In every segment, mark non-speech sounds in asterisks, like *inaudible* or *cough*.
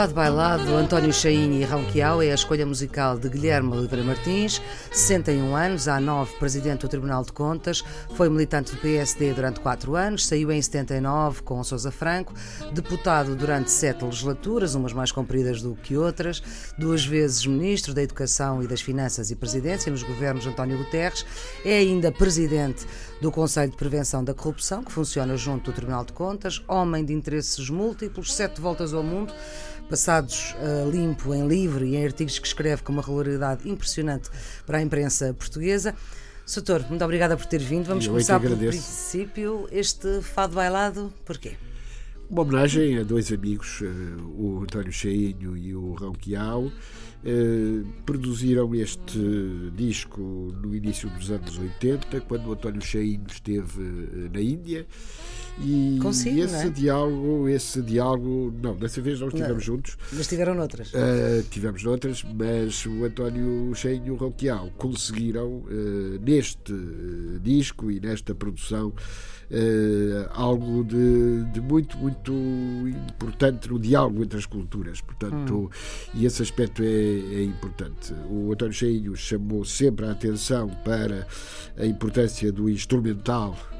Fado Bailado, António Chain e Ronquial é a escolha musical de Guilherme Oliveira Martins, 61 anos, há 9 presidente do Tribunal de Contas, foi militante do PSD durante 4 anos, saiu em 79 com Sousa Franco, deputado durante 7 legislaturas, umas mais compridas do que outras, duas vezes ministro da Educação e das Finanças e Presidência nos governos de António Guterres, é ainda presidente do Conselho de Prevenção da Corrupção, que funciona junto do Tribunal de Contas, homem de interesses múltiplos, sete voltas ao mundo, passados uh, limpo em livro e em artigos que escreve com uma regularidade impressionante para a imprensa portuguesa. Soutor, muito obrigada por ter vindo. Vamos Eu começar pelo princípio. Este fado bailado, porquê? Uma homenagem a dois amigos, uh, o António Cheinho e o Rão Quiau. Uh, produziram este disco no início dos anos 80, quando o António Cheinho esteve na Índia e Consigo, esse é? diálogo, esse diálogo, não, dessa vez não estivemos não, juntos. Mas tiveram noutras. Uh, tivemos noutras, mas o António Cheio e o Ronquial conseguiram, uh, neste uh, disco e nesta produção, algo de, de, muito, muito importante no diálogo entre as culturas. Portanto, hum. e esse aspecto é, é, importante. O António Cheinho chamou sempre a atenção para a importância do instrumental Uh,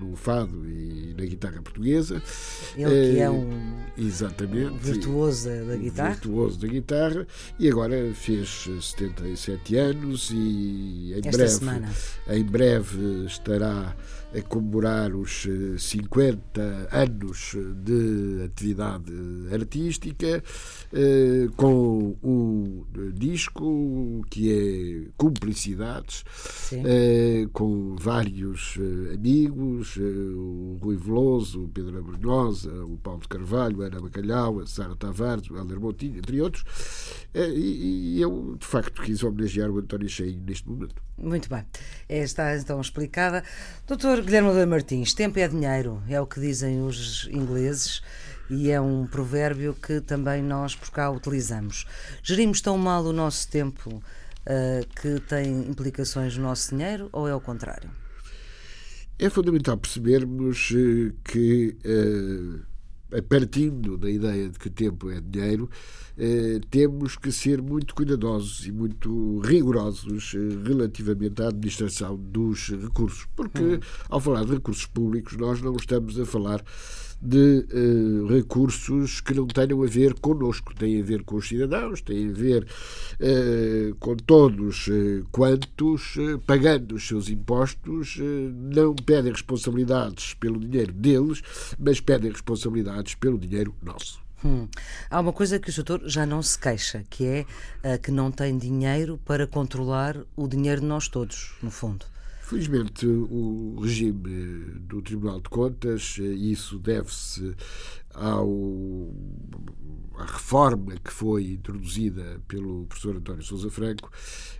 no fado e na guitarra portuguesa. Ele que é um exatamente, virtuoso da, da guitarra. Virtuoso da guitarra e agora fez 77 anos e em Esta breve, semana. em breve estará a comemorar os 50 anos de atividade artística eh, com um disco que é Cumplicidades, eh, com vários eh, amigos, o Rui Veloso, o Pedro Abrunhosa, o Paulo de Carvalho, a Ana Bacalhau, a Sara Tavares, o Helder Montinho, entre outros. E eu, de facto, quis homenagear o António Cheinho neste momento. Muito bem. Está então explicada. Doutor Guilherme de Martins, tempo é dinheiro, é o que dizem os ingleses e é um provérbio que também nós por cá utilizamos. Gerimos tão mal o nosso tempo uh, que tem implicações no nosso dinheiro ou é o contrário? É fundamental percebermos uh, que, uh, partindo da ideia de que tempo é dinheiro, eh, temos que ser muito cuidadosos e muito rigorosos eh, relativamente à administração dos recursos, porque hum. ao falar de recursos públicos nós não estamos a falar de uh, recursos que não tenham a ver connosco, têm a ver com os cidadãos, têm a ver uh, com todos uh, quantos, pagando os seus impostos, não pedem responsabilidades pelo dinheiro deles, mas pedem responsabilidades pelo dinheiro nosso. Hum. Há uma coisa que o doutor já não se queixa, que é que não tem dinheiro para controlar o dinheiro de nós todos, no fundo. Felizmente, o regime do Tribunal de Contas, isso deve-se ao a reforma que foi introduzida pelo professor António Sousa Franco,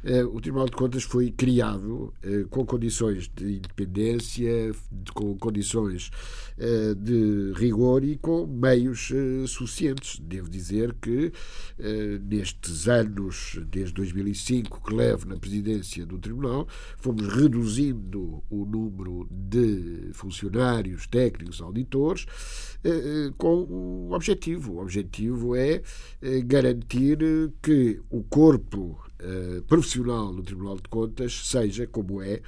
eh, o Tribunal de Contas foi criado eh, com condições de independência, com condições eh, de rigor e com meios suficientes. Devo dizer que nestes anos, desde 2005, que levo na presidência do Tribunal, fomos reduzindo o número de funcionários, técnicos, auditores, com um objetivo. O objetivo é eh, garantir que o corpo eh, profissional do Tribunal de Contas seja, como é,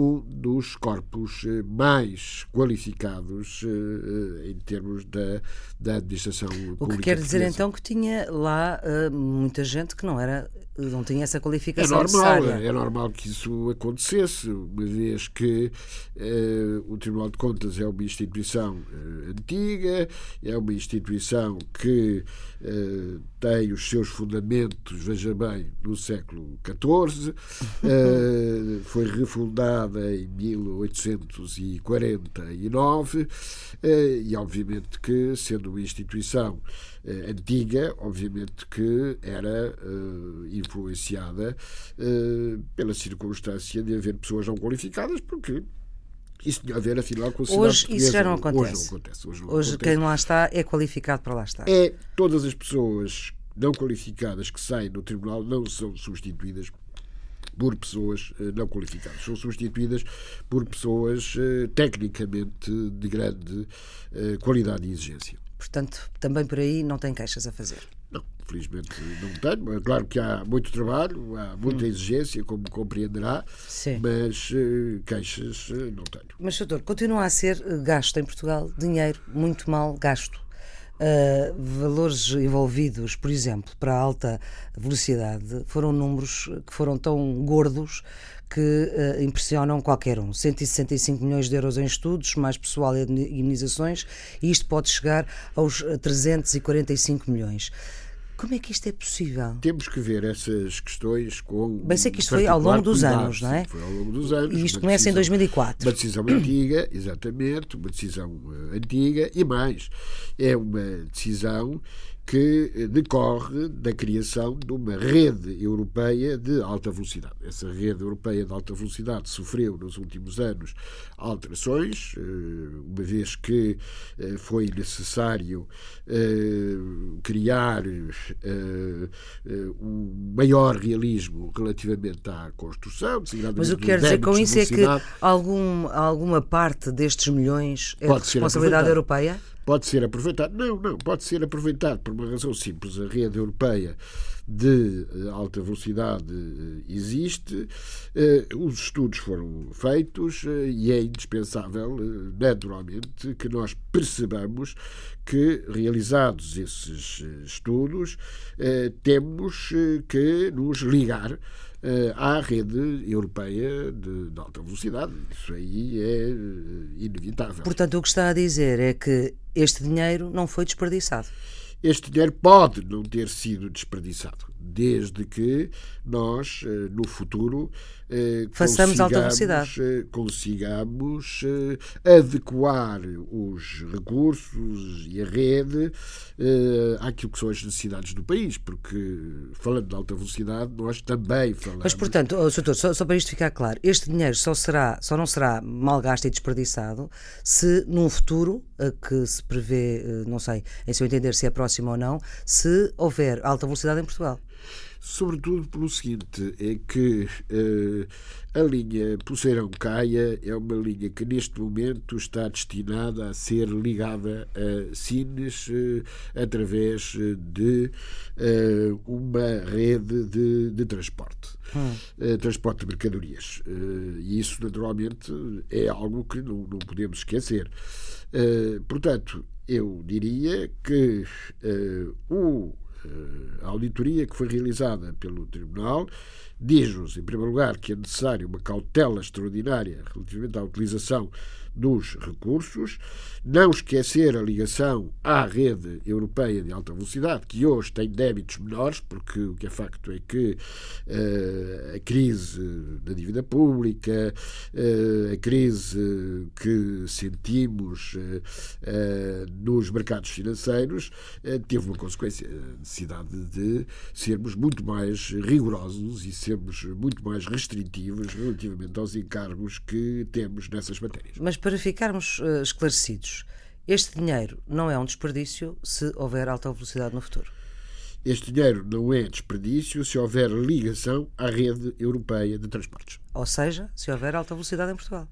um dos corpos eh, mais qualificados em termos da, da administração pública. O que quer dizer portuguesa. então que tinha lá muita gente que não era não tinha essa qualificação é normal, necessária. É normal que isso acontecesse, uma vez que eh, o Tribunal de Contas é uma instituição eh, antiga, é uma instituição que eh, tem os seus fundamentos, veja bem, no século XIV, *laughs* foi refundada em 1849 e, obviamente, que, sendo uma instituição antiga, obviamente que era influenciada uh, pela circunstância de haver pessoas não qualificadas, porque isso tinha a ver, afinal, com a Hoje isso já não acontece. Hoje, não acontece. Hoje, não Hoje acontece. quem lá está é qualificado para lá estar. É, todas as pessoas não qualificadas que saem do tribunal não são substituídas por pessoas uh, não qualificadas. São substituídas por pessoas uh, tecnicamente de grande qualidade e exigência. Portanto, também por aí não tem queixas a fazer. Não, felizmente não tenho. É claro que há muito trabalho, há muita hum. exigência, como compreenderá, Sim. mas queixas não tenho. Mas, doutor, continua a ser gasto em Portugal dinheiro muito mal gasto. Uh, valores envolvidos, por exemplo, para a alta velocidade, foram números que foram tão gordos que uh, impressionam qualquer um. 165 milhões de euros em estudos, mais pessoal e imunizações, e isto pode chegar aos 345 milhões. Como é que isto é possível? Temos que ver essas questões com. Bem, sei que isto foi ao longo dos cuidado. anos, não é? Foi ao longo dos anos. E isto começa decisão, em 2004. Uma decisão antiga, exatamente, uma decisão uh, antiga e mais. É uma decisão que decorre da criação de uma rede europeia de alta velocidade. Essa rede europeia de alta velocidade sofreu nos últimos anos alterações, eh, uma vez que eh, foi necessário eh, criar um maior realismo relativamente à construção. Mas o que quer dizer com isso é que algum, alguma parte destes milhões é de responsabilidade europeia? Pode ser aproveitado. Não, não, pode ser aproveitado por uma razão simples. A rede europeia de eh, alta velocidade eh, existe, eh, os estudos foram feitos e é indispensável, naturalmente, que nós percebamos que, realizados esses estudos, temos que nos ligar à rede europeia de, de, alta velocidade. Isso aí é inevitável. Portanto, o que está a dizer é que este dinheiro não foi desperdiçado. Este dinheiro pode não ter sido desperdiçado, desde que nós, eh, no futuro, eh, façamos alta velocidade. Eh, consigamos adequar os recursos e a rede àquilo que são as necessidades do país, porque falando de alta velocidade, nós também falamos. Mas, portanto, oh, Sr. só, só para isto ficar claro, este dinheiro só, será, só não será mal gasto e desperdiçado se num futuro que se prevê, não sei, em seu entender se é próximo ou não, se houver alta velocidade em Portugal sobretudo pelo seguinte, é que uh, a linha Poceirão-Caia é uma linha que neste momento está destinada a ser ligada a Sines uh, através de uh, uma rede de, de transporte, hum. transporte de mercadorias. e isso, naturalmente, é algo que não, não podemos esquecer. portanto, eu diria que o a auditoria que foi realizada pelo Tribunal diz-nos, em primeiro lugar, que é necessário uma cautela extraordinária relativamente à utilização dos recursos, não esquecer a ligação à rede europeia de alta velocidade, que hoje tem débitos menores, porque o que é facto é que uh, a crise da dívida pública, uh, a crise que sentimos uh, nos mercados financeiros, teve uma consequência, a necessidade de sermos muito mais rigorosos e sermos muito mais restritivos relativamente aos encargos que temos nessas matérias. Mas para ficarmos uh, esclarecidos, este dinheiro não é um desperdício se houver alta velocidade no futuro. Este dinheiro não é desperdício se houver ligação à rede europeia de transportes. Ou seja, se houver alta velocidade em Portugal.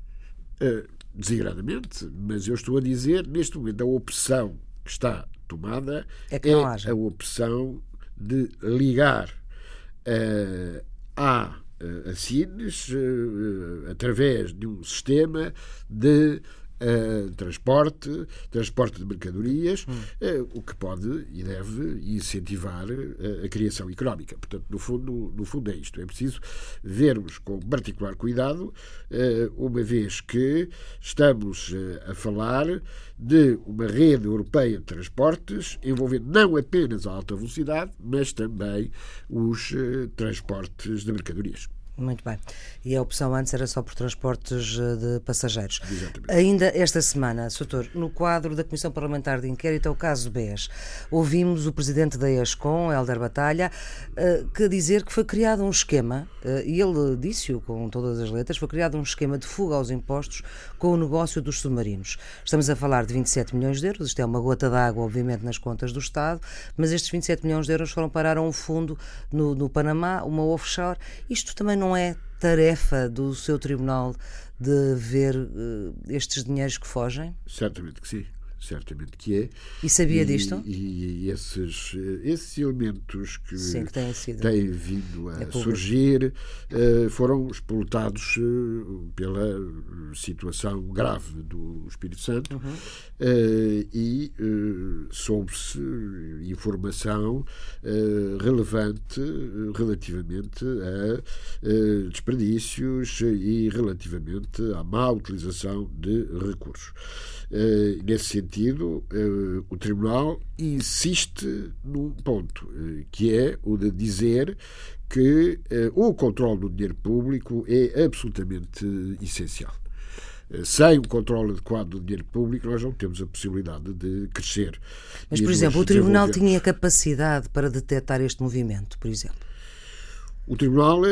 Uh, desigradamente, mas eu estou a dizer, neste momento, a opção que está tomada é, é a opção de ligar uh, à assines uh, através de um sistema de uh, transporte, transporte de mercadorias, hum. uh, o que pode e deve incentivar uh, a criação económica. Portanto, no fundo, no fundo é isto. É preciso vermos com particular cuidado, uma vez que estamos a falar de uma rede europeia de transportes envolvendo não apenas a alta velocidade, mas também os transportes de mercadorias. Muito bem. E a opção antes era só por transportes eh, de passageiros. Exatamente. Ainda esta semana, Soutor, no quadro da Comissão Parlamentar de Inquérito ao caso BES, ouvimos o presidente da ESCOM, Helder Batalha, eh, que dizer que foi criado um esquema, eh, e ele disse-o com todas as letras, foi criado um esquema de fuga aos impostos com o negócio dos submarinos. Estamos a falar de 27 milhões de euros, isto é uma gota d'água, obviamente, nas contas do Estado, mas estes 27 milhões de euros foram parar a um fundo no, no Panamá, uma offshore. Isto também não é tarefa do seu tribunal de ver uh, estes dinheiros que fogem? Certamente que sim certamente que é. E sabia e, disto? E, e, esses, esses elementos que, Sim, que têm, sido. têm vindo a é surgir uh, foram explotados uh, pela situação grave do Espírito Santo uhum. uh, e soube-se informação relevante relativamente a desperdícios e relativamente à má utilização de recursos. Uh, nesse sentido, uh, o Tribunal insiste num ponto, uh, que é o de dizer que o controle do dinheiro público é absolutamente essencial. Sem o controle adequado do dinheiro público, nós não temos a possibilidade de crescer. Mas, por exemplo, o Tribunal tinha capacidade para detectar este movimento, por exemplo? O Tribunal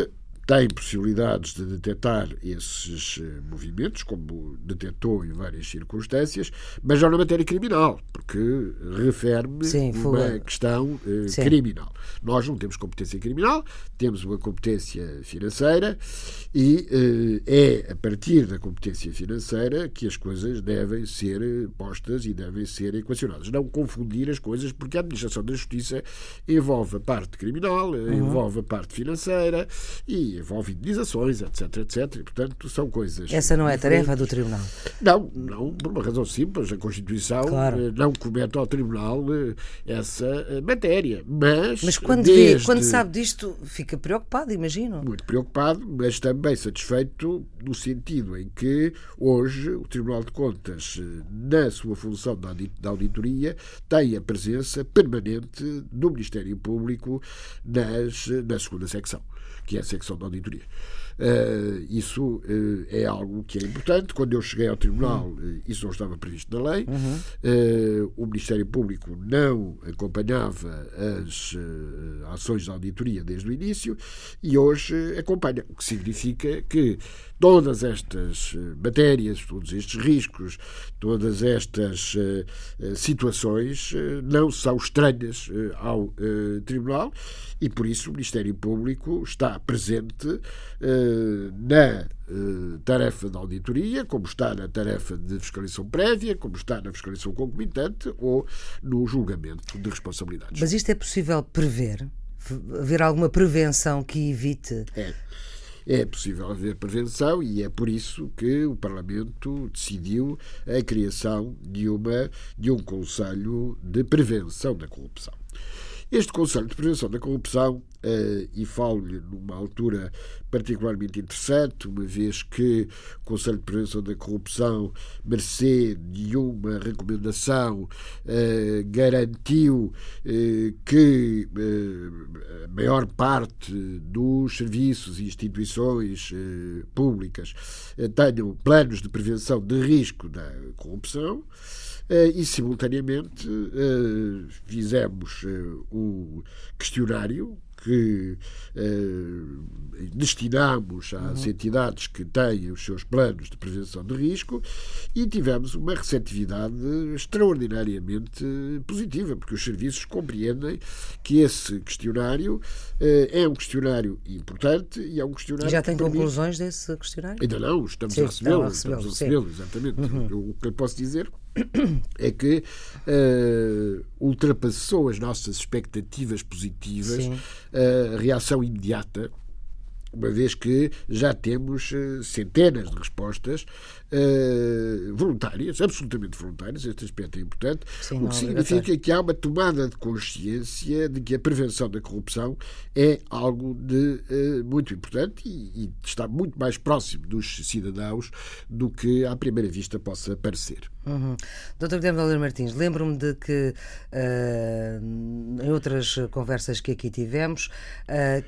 tem possibilidades de detectar esses eh, movimentos, como detectou em várias circunstâncias, mas já na matéria criminal, porque refere-me uma questão uh, criminal. Nós não temos competência criminal, temos uma competência financeira e uh, é a partir da competência financeira que as coisas devem ser postas e devem ser equacionadas. Não confundir as coisas, porque a administração da justiça envolve a parte criminal, uhum. envolve a parte financeira e envolve indenizações, etc, etc. E, portanto, são coisas. Essa não é tarefa do Tribunal? Não, não, por uma razão simples. A Constituição claro. Eh, não comete ao Tribunal eh, essa eh, matéria. Mas, mas quando, desde... vê, quando sabe disto, fica preocupado, imagino. Muito preocupado, mas também satisfeito no sentido em que hoje o Tribunal de Contas, na sua função da auditoria, tem a presença permanente do Ministério Público nas, na segunda secção que é a secção da auditoria. Uh, isso uh, é algo que é importante. Quando eu cheguei ao Tribunal, uh, isso não estava previsto na lei. Uhum. o Ministério Público não acompanhava as ações de auditoria desde o início e hoje acompanha, o que significa que todas estas matérias, todos estes riscos, todas estas situações não são estranhas ao Tribunal e por isso o Ministério Público está presente na eh, tarefa da auditoria, como está na tarefa de fiscalização prévia, como está na fiscalização concomitante ou no julgamento de responsabilidades. Mas isto é possível prever? Haver alguma prevenção que evite? É. É possível haver prevenção e é por isso que o Parlamento decidiu a criação de, uma, de um Conselho de Prevenção da Corrupção. Este Conselho de Prevenção da Corrupção, e falo-lhe numa altura particularmente interessante, uma vez que o Conselho de Prevenção da Corrupção, mercê de uma recomendação, uh, garantiu uh, que a maior parte dos serviços e instituições públicas tenham planos de prevenção de risco da corrupção. Eh, e, simultaneamente, eh, fizemos o eh, questionário que eh, destinamos às uhum. entidades que têm os seus planos de prevenção de risco e tivemos uma receptividade extraordinariamente positiva, porque os serviços compreendem que esse questionário eh, é um questionário importante e é um questionário. Já tem conclusões desse questionário? Ainda não, estamos sim, a recebê-lo. Estamos a recebê-lo, exatamente. Uhum. O que eu posso dizer *coughs* é que uh, ultrapassou as nossas expectativas positivas a reação imediata uma vez que já temos uh, centenas de respostas uh, voluntárias, absolutamente voluntárias, este aspecto é importante, Sim, o que significa que há uma tomada de consciência de que a prevenção da corrupção é algo de uh, muito importante e, e, está muito mais próximo dos cidadãos do que à primeira vista possa parecer. Uhum. Dr. Guilherme Valer Martins, lembro-me de que em outras conversas que aqui tivemos,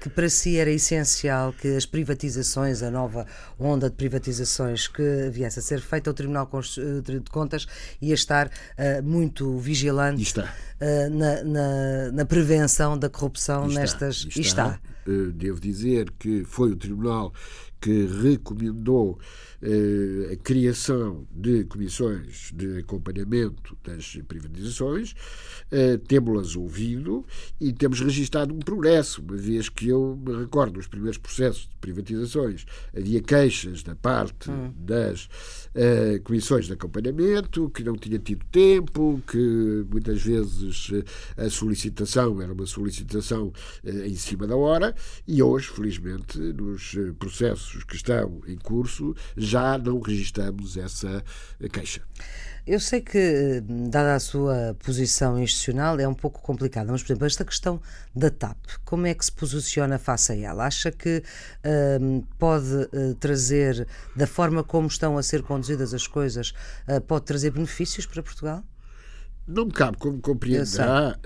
que para si era essencial que as privatizações, a nova onda de privatizações que viesse a ser feita, o Tribunal de Contas ia estar uh, muito vigilante uh, na, na, na, prevenção da corrupção está, nestas. Está. está. Devo dizer que foi o Tribunal que recomendou eh, a criação de comissões de acompanhamento das privatizações, eh, temos-las ouvido e temos registado um progresso, uma vez que eu me recordo nos primeiros processos de privatizações havia queixas da parte hum. das eh, comissões de acompanhamento, que não tinha tido tempo, que muitas vezes a solicitação era uma solicitação em cima da hora e hoje, felizmente, nos processos que estão em curso, já não registramos essa queixa. Eu sei que, dada a sua posição institucional, é um pouco complicado, mas, por exemplo, esta questão da TAP, como é que se posiciona face a ela? Acha que uh, pode uh, trazer, da forma como estão a ser conduzidas as coisas, uh, pode trazer benefícios para Portugal? Não me cabe, como compreenderá,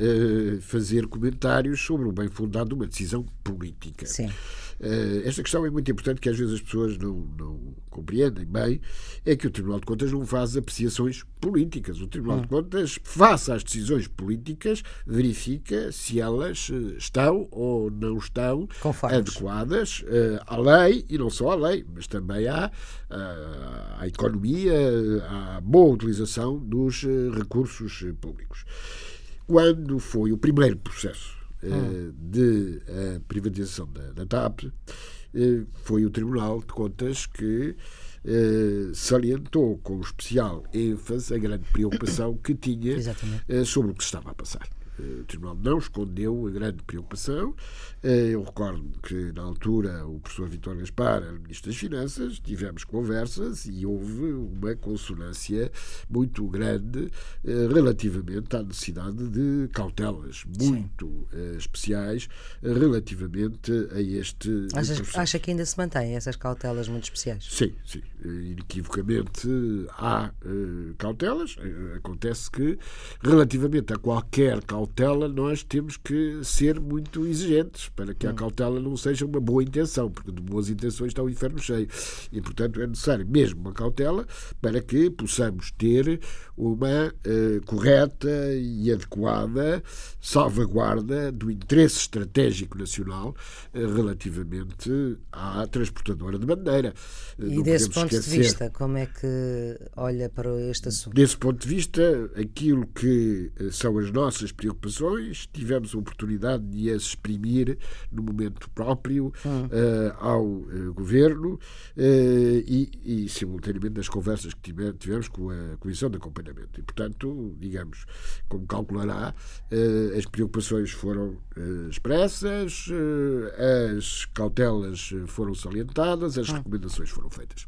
fazer comentários sobre o bem fundado de uma decisão política. Sim. Uh, esta questão é muito importante que às vezes as pessoas não, não compreendem bem, é que o Tribunal de Contas não faz apreciações políticas. O Tribunal hum. de Contas, face às decisões políticas, verifica se elas eh, estão ou não estão Conformes. adequadas uh, à lei, e não só à lei, mas também à, à economia, à boa utilização dos recursos públicos. Quando foi o primeiro processo hum. de uh, privatização da, da TAP, uh, foi o Tribunal de Contas que salientou com especial ênfase a grande preocupação que tinha sobre o que se estava a passar. O Tribunal não escondeu a grande preocupação. Eu recordo que, na altura, o professor Vitor Gaspar era Ministro das Finanças, tivemos conversas e houve uma consonância muito grande eh, relativamente à necessidade de cautelas muito Sim. especiais relativamente a este. Acha, acha que ainda se mantêm essas cautelas muito especiais? Sim, sim. Inequivocamente há cautelas. Acontece que, relativamente a qualquer cautela, cautela nós temos que ser muito exigentes para que a hum. cautela não seja uma boa intenção, porque de boas intenções está o inferno cheio. E, portanto, é necessário mesmo uma cautela para que possamos ter uma uh, correta e adequada salvaguarda do interesse estratégico nacional uh, relativamente à transportadora de bandeira. Uh, e desse ponto esquecer. de vista, como é que olha para este assunto? Desse ponto de vista, aquilo que são as nossas preocupações tivemos a oportunidade de as exprimir no momento próprio hum. uh, ao uh, governo uh, e, e, simultaneamente, nas conversas que tivemos, tivemos com a Comissão de Acompanhamento. E, portanto, digamos, como calculará, as preocupações foram expressas, as cautelas foram salientadas, as hum. recomendações foram feitas.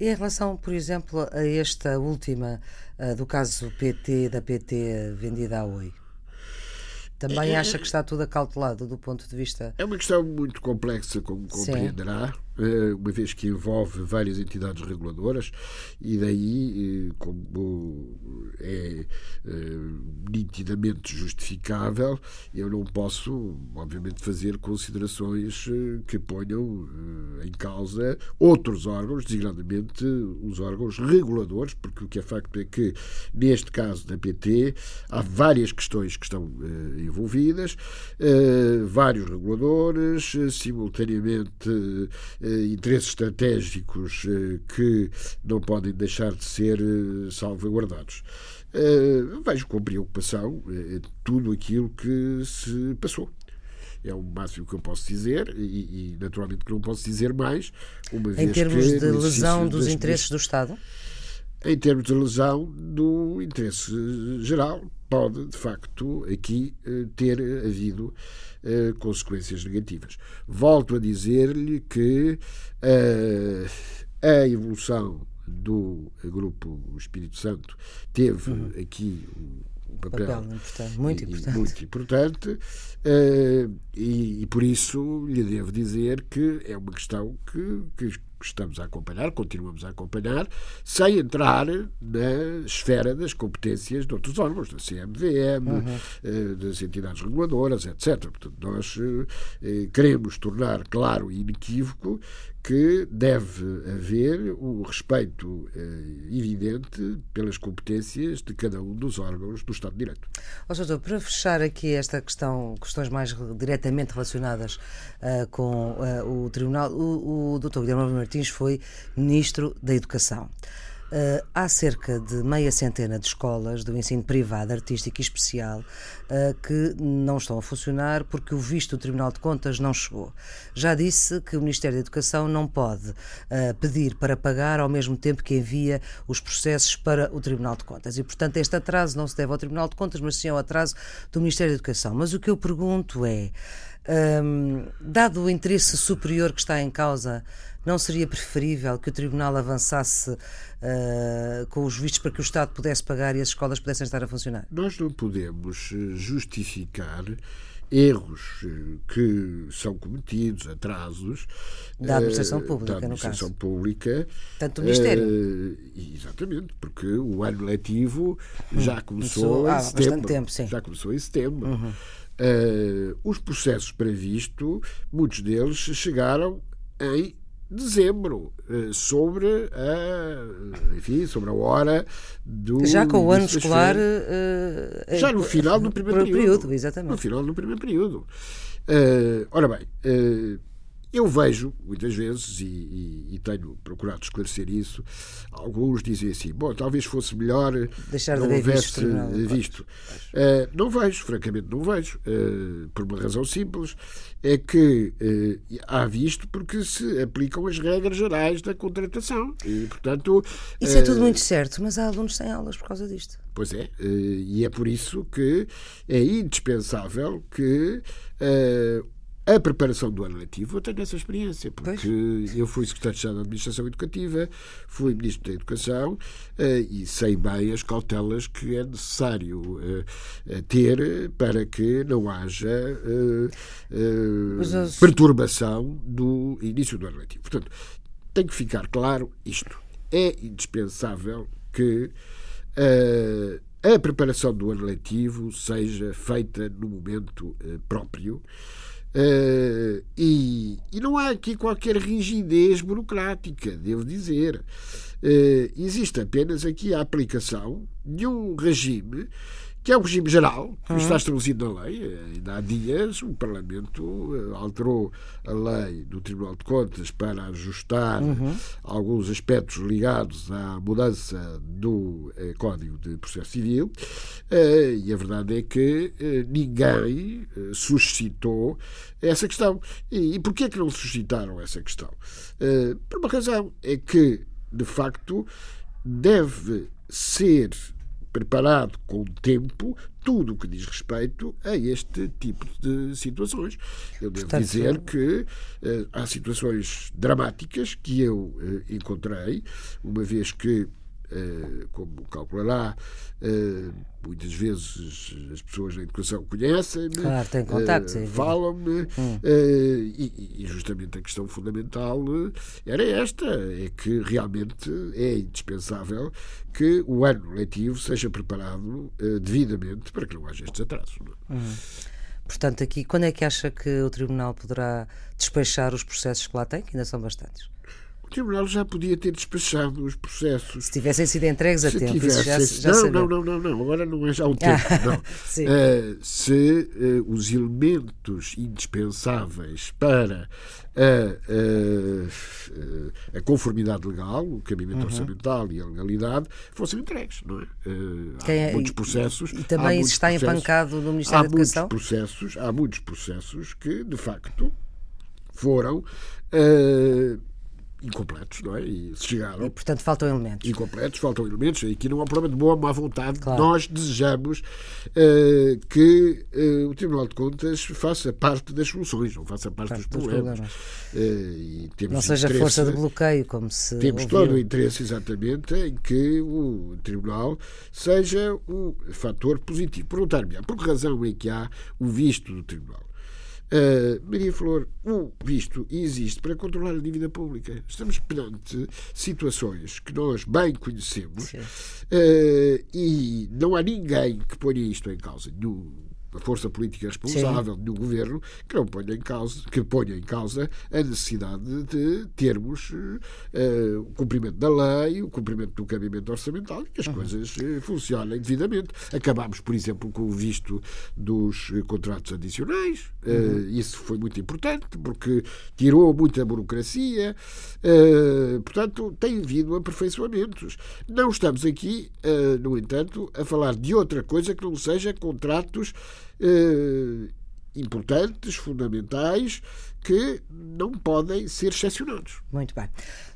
E em relação, por exemplo, a esta última do caso PT, da PT vendida à Oi? Também acha que está tudo acautelado do ponto de vista. É uma questão muito complexa, como compreenderá. Sim. Eh, uma vez que envolve várias entidades reguladoras, e daí, eh, como é eh, nitidamente justificável, eu não posso, obviamente, fazer considerações que ponham em causa outros órgãos, designadamente os órgãos reguladores, porque o que é facto é que, neste caso da PT, há várias questões que estão envolvidas, vários reguladores, simultaneamente interesses estratégicos eh, que não podem deixar de ser eh, salvaguardados. Vejo com preocupação tudo aquilo que se passou é o máximo que eu posso dizer e, e, naturalmente que não posso dizer mais uma em termos de lesão dos interesses do Estado em termos de lesão do interesse geral pode de facto aqui ter havido uh, consequências negativas. Volto a dizer-lhe que uh, a evolução do Grupo Espírito Santo teve uhum. aqui um papel, papel importante, muito importante, muito importante uh, e, e, por isso lhe devo dizer que é uma questão que, que estamos a acompanhar, continuamos a acompanhar, sem entrar na esfera das competências de outros órgãos, da CMVM, uhum. Eh, das entidades reguladoras, etc. Portanto, nós eh, queremos tornar claro e inequívoco que deve haver um respeito eh, evidente pelas competências de cada um dos órgãos do Estado de Direito. Oh, doutor, para fechar aqui esta questão, questões mais diretamente relacionadas uh, com uh, o Tribunal, o, o doutor Guilherme Martins foi Ministro da Educação. Uh, há cerca de meia centena de escolas do ensino privado, artístico e especial uh, que não estão a funcionar porque o visto do Tribunal de Contas não chegou. Já disse que o Ministério da Educação não pode uh, pedir para pagar ao mesmo tempo que envia os processos para o Tribunal de Contas. E, portanto, este atraso não se deve ao Tribunal de Contas, mas sim ao atraso do Ministério da Educação. Mas o que eu pergunto é. Um, dado o interesse superior que está em causa não seria preferível que o Tribunal avançasse uh, com os vistos para que o Estado pudesse pagar e as escolas pudessem estar a funcionar? Nós não podemos eh, justificar erros eh, que são cometidos, atrasos da administração pública, da administração no caso. pública. Tanto o Ministério. Uh, exatamente, porque o ano letivo hum, já começou, em setembro. Tempo, já começou em setembro. Uhum. Uh, os processos previstos, muitos deles chegaram em dezembro eh, sobre a enfim sobre a hora do já com o ano escolar uh, já no final do primeiro período, período, exatamente. No final do primeiro período. Uh, ora bem eu vejo, muitas vezes, e, e, e, tenho procurado esclarecer isso, alguns dizem assim: bom, talvez fosse melhor Deixar não de houvesse visto. Não, visto. Uh, não vejo, francamente, não vejo, uh, por uma razão simples: é que uh, há visto porque se aplicam as regras gerais da contratação. E, portanto. Isso é tudo muito certo, mas há alunos sem aulas por causa disto. Pois é, e é por isso que é indispensável que a preparação do ano letivo, eu tenho essa experiência, porque pois. eu fui secretário de Estado da Administração Educativa, fui Ministro da Educação uh, e sei bem as cautelas que é necessário uh, ter para que não haja perturbação do início do ano letivo. Portanto, tem que ficar claro isto. É indispensável que a preparação do ano letivo seja feita no momento próprio Uh, e, e, não há aqui qualquer rigidez burocrática, devo dizer. Uh, existe apenas aqui a aplicação de um regime que é um regime geral, que uhum. está estabelecido na lei. Ainda há dias o Parlamento eh, alterou a lei do Tribunal de Contas para ajustar uhum. alguns aspectos ligados à mudança do eh, Código de Processo Civil. Eh, e a verdade é que ninguém suscitou essa questão. E, porquê que não suscitaram essa questão? Por uma razão, é que, de facto, deve ser preparado com tempo tudo o que diz respeito a este tipo de situações. Eu devo Portanto, dizer que uh, há situações dramáticas que eu uh, encontrei, uma vez que como calculará, muitas vezes as pessoas na educação conhecem-me, claro, uh, falam-me, hum. uh, e, e, justamente a questão fundamental era esta: é que realmente é indispensável que o ano letivo seja preparado uh, devidamente para que não haja estes atrasos. É? hum. Portanto, aqui, quando é que acha que o Tribunal poderá despechar os processos que lá tem, que ainda são bastantes? Tribunal já podia ter despachado os processos. Se tivessem sido entregues a se tempo, tivesse, já, já não, não, não, não, não, agora não é já um *laughs* tempo. não. Uh, se uh, os elementos indispensáveis para a, a, a, conformidade legal, o cabimento uhum. orçamental e a legalidade fossem entregues, não é? Uh, há é, muitos processos. E também isso está empancado no Ministério da Educação? Muitos processos, há muitos processos que, de facto, foram uh, incompletos, não é? E chegaram. E, portanto, faltam elementos. Incompletos, faltam elementos. E aqui não há problema de boa ou má vontade. Claro. Nós desejamos uh, que uh, o Tribunal de Contas faça parte das soluções, não faça parte, parte dos, dos problemas. problemas. Uh, não seja força de bloqueio, como se. Temos ouviu. todo o interesse, exatamente, em que o Tribunal seja o fator positivo. Perguntar-me, por que razão é que há o visto do Tribunal? Uh, Maria Flor, o visto existe para controlar a dívida pública. Estamos perante situações que nós bem conhecemos uh, e não há ninguém que ponha isto em causa. Nenhum a força política responsável Sim. do governo que não ponha em causa que ponha em causa a necessidade de termos uh, o cumprimento da lei, o cumprimento do cabimento orçamental e que as uhum. coisas uh, funcionem devidamente. Acabámos, por exemplo, com o visto dos uh, contratos adicionais. Uhum. Isso foi muito importante porque tirou muita burocracia. portanto, tem havido aperfeiçoamentos. Não estamos aqui, no entanto, a falar de outra coisa que não seja contratos eh, importantes, fundamentais, que não podem ser excepcionados. Muito bem.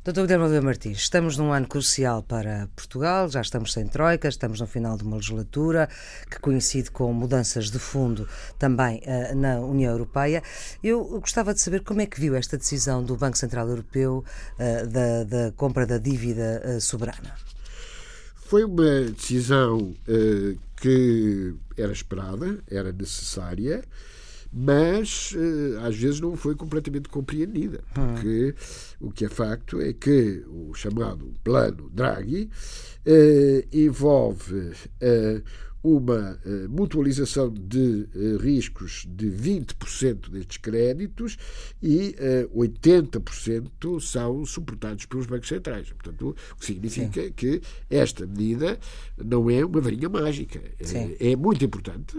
Dr. Guilherme Martins, estamos num ano crucial para Portugal, já estamos sem troika, estamos no final de uma legislatura que coincide com mudanças de fundo também uh, na União Europeia. Eu gostava de saber como é que viu esta decisão do Banco Central Europeu uh, da, da, compra da dívida uh, soberana. Foi uma decisão que era esperada, era necessária, mas eh, às vezes não foi completamente compreendida, porque o que é facto é que o chamado plano Draghi eh, envolve eh, uma uh, mutualização de uh, riscos de 20% destes créditos e uh, eh, 80% são suportados pelos bancos centrais. Portanto, o que significa Sim. que esta medida não é uma varinha mágica. É, é, muito importante,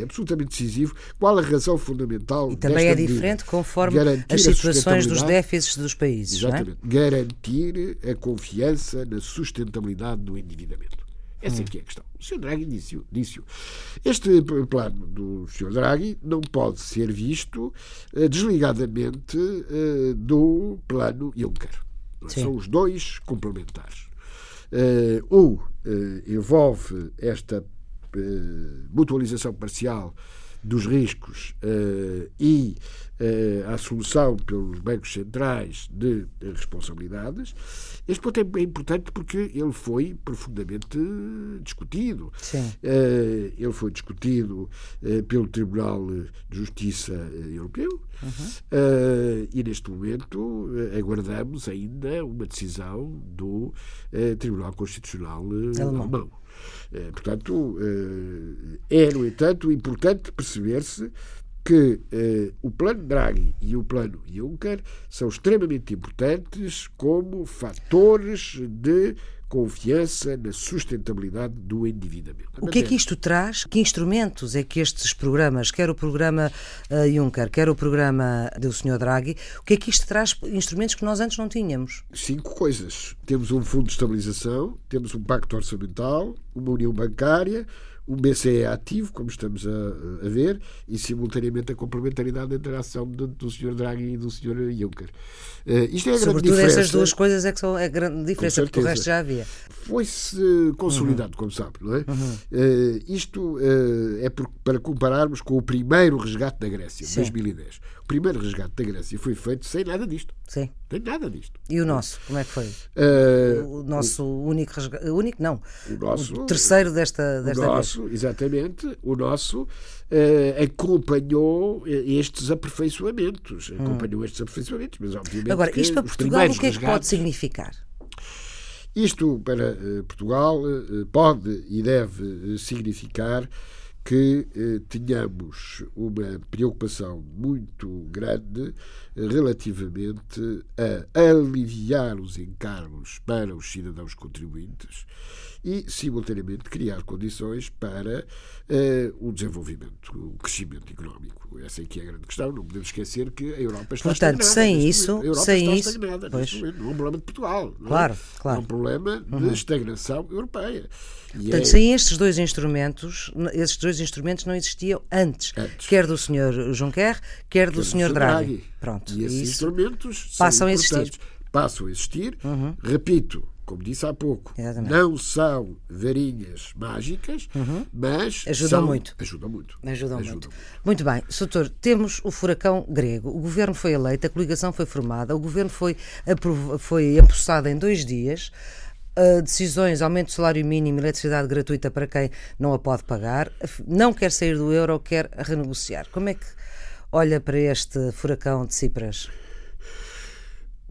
é absolutamente decisivo. Qual a razão fundamental E também é diferente conforme as situações dos déficits dos países. É? Exatamente. É? Garantir a confiança na sustentabilidade do endividamento. Essa é que é a questão. O Sr. Draghi disse-o. Disse este plano do Sr. Draghi não pode ser visto uh, desligadamente uh, do plano Juncker. São os dois complementares. Uh, um envolve esta mutualização parcial dos riscos e a solução pelos bancos centrais de responsabilidades este ponto é importante porque ele foi profundamente discutido. Uh, ele foi discutido uh, pelo Tribunal de Justiça Europeu uhum. e, neste momento, aguardamos ainda uma decisão do Tribunal Constitucional alemão. alemão. portanto, é, no entanto, importante perceber-se que eh, o plano Draghi e o plano Juncker são extremamente importantes como fatores de confiança na sustentabilidade do endividamento. O que é que isto traz? Que instrumentos é que estes programas, quer o programa uh, Juncker, quer o programa do Sr. Draghi, o que é que isto traz? Instrumentos que nós antes não tínhamos? Cinco coisas. Temos um fundo de estabilização, temos um pacto orçamental, uma união bancária, o BCE é ativo, como estamos a, a, ver, e simultaneamente a complementaridade entre a ação do, do Sr. Draghi e do Sr. Juncker. Uh, isto é a Sobretudo grande diferença. essas duas coisas é que são a grande diferença, porque o resto já havia. Foi-se consolidado, uhum. como sabe, não é? Uhum. Uh, isto uh, é por, para compararmos com o primeiro resgate da Grécia, de 2010. O primeiro resgate da Grécia foi feito sem nada disto. Sim. Sem nada disto. E o nosso, como é que foi? O nosso o, único resgate. Único, não. O nosso. O terceiro desta, desta o nosso, vez. Exatamente. O nosso acompanhou estes aperfeiçoamentos. Hum. Acompanhou estes aperfeiçoamentos, mas obviamente. Agora, isto para Portugal, o que é que pode significar? Isto para uh, Portugal uh, pode e deve uh, significar que tenhamos uma preocupação muito grande relativamente a aliviar os encargos para os cidadãos contribuintes e, simultaneamente, criar condições para uh, o desenvolvimento, o crescimento económico. Essa é que é a grande questão. Não podemos esquecer que a Europa está Portanto, sem isso, a Europa sem está isso, estagnada pois. Não é um problema de Portugal. Claro, é? claro. É um problema de uhum. estagnação europeia. E Portanto, é... sem estes dois instrumentos, esses dois instrumentos não existiam antes, antes. quer do Sr. Juncker, quer do Sr. Draghi. Draghi. Pronto, e esses instrumentos passam a existir. Passam a existir. Uhum. Repito, como disse há pouco, Exatamente. não são varinhas mágicas, uhum. mas ajudam são, muito. Ajudam muito. Ajudam, ajudam muito. Muito bem, Soutor, temos o furacão grego. O governo foi eleito, a coligação foi formada, o governo foi, foi empossado em dois dias. Uh, decisões, aumento do salário mínimo, eletricidade gratuita para quem não a pode pagar, não quer sair do euro, quer renegociar. Como é que olha para este furacão de Cipras?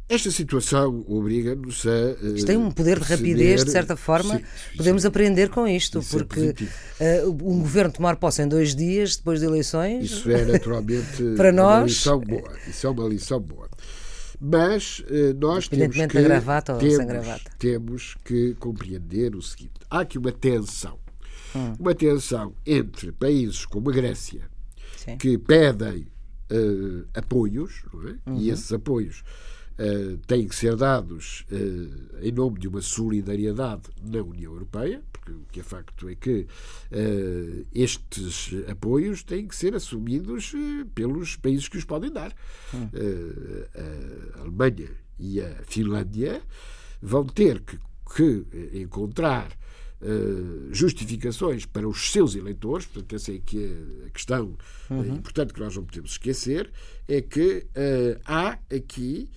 Esta situação obriga-nos a. Uh, isto tem um poder de rapidez, de certa forma. Sim, podemos aprender com isto, isso é porque é uh, um governo tomar posse em dois dias depois de eleições. Isso é naturalmente *laughs* para nós, uma lição boa. Isso é uma lição boa. Mas uh, nós temos que, gravata ou temos, sem gravata. temos que compreender o seguinte: há aqui uma tensão. Hum. Uma tensão entre países como a Grécia, sim. que pedem apoios, é? uhum. e esses apoios uh, têm que ser dados uh, em nome de uma solidariedade na União Europeia, porque o que é facto é que uh, estes apoios têm que ser assumidos pelos países que os podem dar. Hum. a Alemanha e a Finlândia vão ter que, que encontrar justificações para os seus eleitores, portanto, essa é que é a questão uhum. uh, importante que nós não podemos esquecer, é que uh, há aqui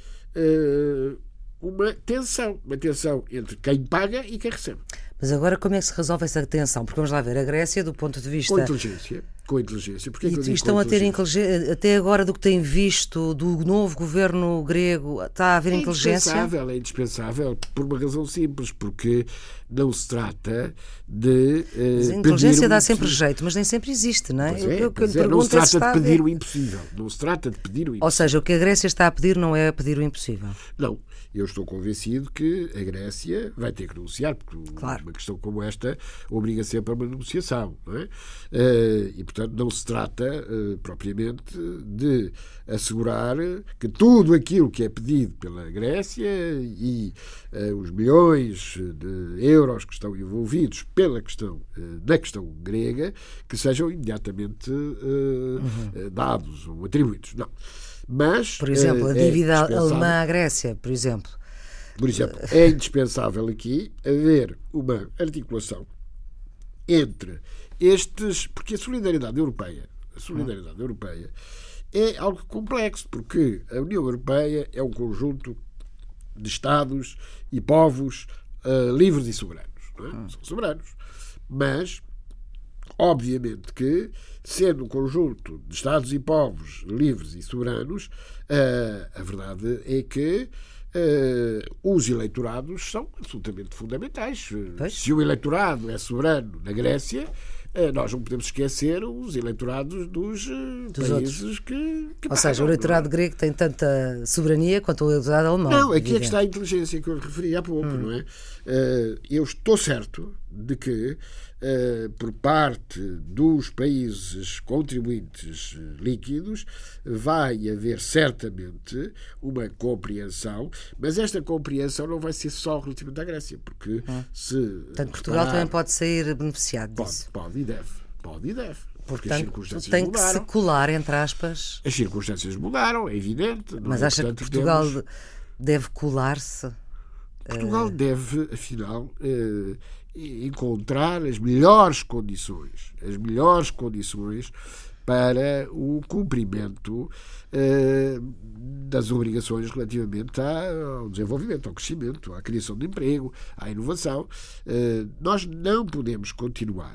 uma tensão, uma tensão entre quem paga e quem recebe. Mas agora como é que se resolve essa tensão? Porque vamos lá ver, a Grécia, do ponto de vista. Com inteligência. Com inteligência. Porque é e, e estão a ter inteligência? Até agora, do que têm visto do novo governo grego, está a haver é inteligência? É indispensável, é indispensável, por uma razão simples, porque não se trata de. Uh, a inteligência dá sempre jeito, mas nem sempre existe, não é? Pois é, o que, é, não se trata de pedir o impossível. Não se trata de pedir o impossível. Ou seja, o que a Grécia está a pedir não é a pedir o impossível. Não eu estou convencido que a Grécia vai ter que negociar, porque claro. uma questão como esta obriga sempre a uma negociação. Não é? Eh, e, portanto, não se trata eh, propriamente de assegurar que tudo aquilo que é pedido pela Grécia e eh, os milhões de euros que estão envolvidos pela questão, na questão grega, que sejam imediatamente uhum. dados ou atribuídos. Não. Mas, por exemplo, a eh, dívida é alemã à Grécia, por exemplo. Por exemplo, é indispensável aqui haver uma articulação entre estes, porque a solidariedade europeia, a solidariedade hum. europeia é algo complexo, porque a União Europeia é um conjunto de Estados e povos uh, livres e soberanos. É? Hum. São soberanos. Mas Obviamente que, sendo um conjunto de Estados e povos livres e soberanos, uh, a verdade é que uh, os eleitorados são absolutamente fundamentais. Pois? Se o eleitorado é soberano na Grécia, uh, nós não podemos esquecer os eleitorados dos, dos países outros. que, que. Ou seja, o eleitorado grego tem tanta soberania quanto o eleitorado alemão. Não, aqui é que está a inteligência que eu referi há pouco, hum. não é? eu estou certo de que eh, por parte dos países contribuintes líquidos, vai haver certamente uma compreensão, mas esta compreensão não vai ser só relativamente à Grécia, porque hum. se. Portanto, Portugal também pode sair beneficiado disso. Pode, pode e deve. Pode e deve. Portanto, tem que se colar, entre aspas. As circunstâncias mudaram, é evidente. Mas é? acha Portanto, que Portugal temos... deve colar-se Portugal deve, afinal, encontrar as melhores condições, as melhores condições para o cumprimento eh, das obrigações relativamente ao desenvolvimento, ao crescimento, à criação de emprego, à inovação. Eh, nós não podemos continuar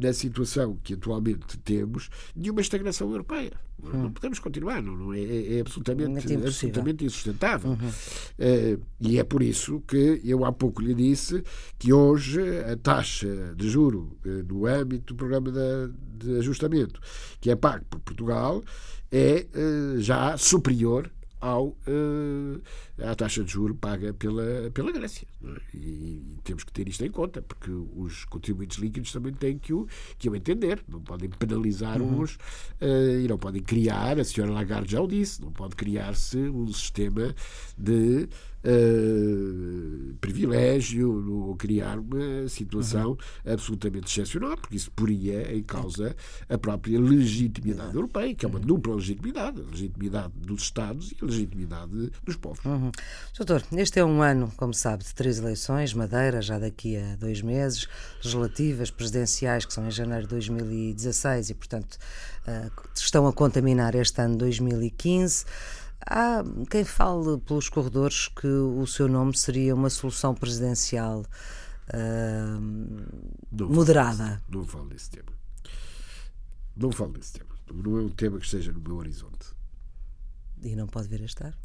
na situação que atualmente temos de uma estagnação europeia. Hum. Não podemos continuar, não, não é, é, é absolutamente, é absolutamente insustentável. Uhum. Uh, e é por isso que eu há pouco lhe disse que hoje a taxa de juro uh, no âmbito do programa de, de ajustamento que é pago por Portugal é já superior ao, uh, à taxa de juro paga pela, pela Grécia. É? E, e, temos que ter isto em conta, porque os contribuintes líquidos também têm que o, que o entender. Não podem penalizar uhum. uns uh, e não podem criar, a senhora Lagarde já o disse, não pode criar-se um sistema de uh, privilégio ou criar uma situação uhum. absolutamente excepcional, porque isso poria em causa a própria legitimidade uhum. europeia, que é uma dupla legitimidade, a legitimidade dos Estados e a legitimidade dos povos. Uhum. Doutor, este é um ano, como sabe, de três eleições, Madeira já daqui a dois meses, legislativas, presidenciais, que são em janeiro de 2016 e, portanto, uh, estão a contaminar este ano 2015. Há quem fale pelos corredores que o seu nome seria uma solução presidencial uh, moderada. não falo desse tema. Não falo desse tema. Não é um tema que esteja no meu horizonte. E não pode vir a estar?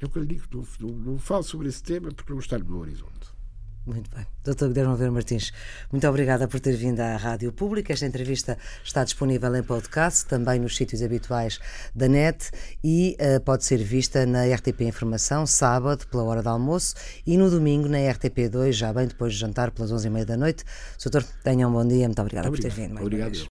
É o que eu lhe digo. Não, não, não falo sobre esse tema porque não está no meu horizonte. Muito bem. Doutor Guilherme Vera Martins, muito obrigada por ter vindo à Rádio Pública. Esta entrevista está disponível em podcast, também nos sítios habituais da net e uh, pode ser vista na RTP Informação, sábado, pela hora do almoço e no domingo na RTP2, já bem depois de jantar, pelas 11h30 da noite. Doutor, tenha um bom dia. Muito obrigada obrigado. por ter vindo. obrigado.